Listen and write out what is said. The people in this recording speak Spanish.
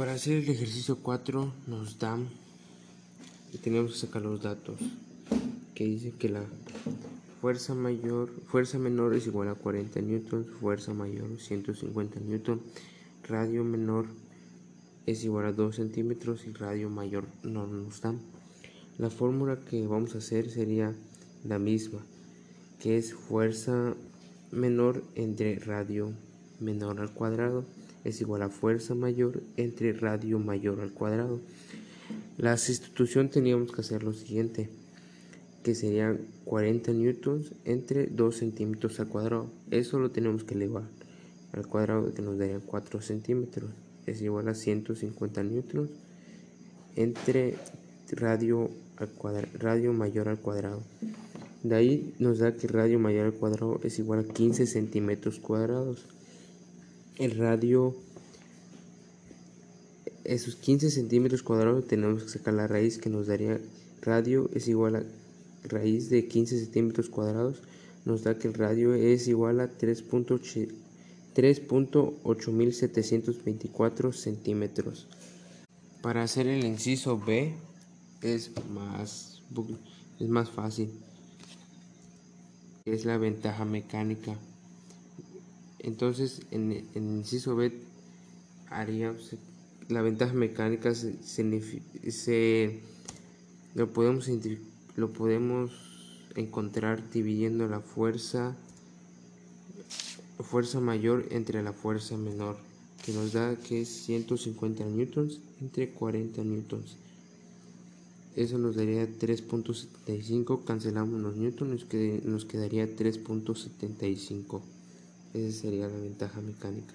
Para hacer el ejercicio 4 nos dan y tenemos que sacar los datos que dice que la fuerza mayor, fuerza menor es igual a 40 newtons, fuerza mayor 150 newtons, radio menor es igual a 2 centímetros y radio mayor no nos dan. La fórmula que vamos a hacer sería la misma, que es fuerza menor entre radio menor al cuadrado es igual a fuerza mayor entre radio mayor al cuadrado. La sustitución teníamos que hacer lo siguiente, que serían 40 newtons entre 2 centímetros al cuadrado. Eso lo tenemos que elevar al cuadrado que nos daría 4 centímetros. Es igual a 150 newtons entre radio, al radio mayor al cuadrado. De ahí nos da que radio mayor al cuadrado es igual a 15 centímetros cuadrados el radio, esos 15 centímetros cuadrados, tenemos que sacar la raíz que nos daría radio es igual a raíz de 15 centímetros cuadrados, nos da que el radio es igual a 3.8724 centímetros. Para hacer el inciso B es más, es más fácil. Es la ventaja mecánica. Entonces, en, el inciso B haría la ventaja mecánica se, lo podemos lo podemos encontrar dividiendo la fuerza fuerza mayor entre la fuerza menor que nos da que es 150 newtons entre 40 newtons. Eso nos daría 3.75 cancelamos los newtons que nos quedaría 3.75 esa sería la ventaja mecánica.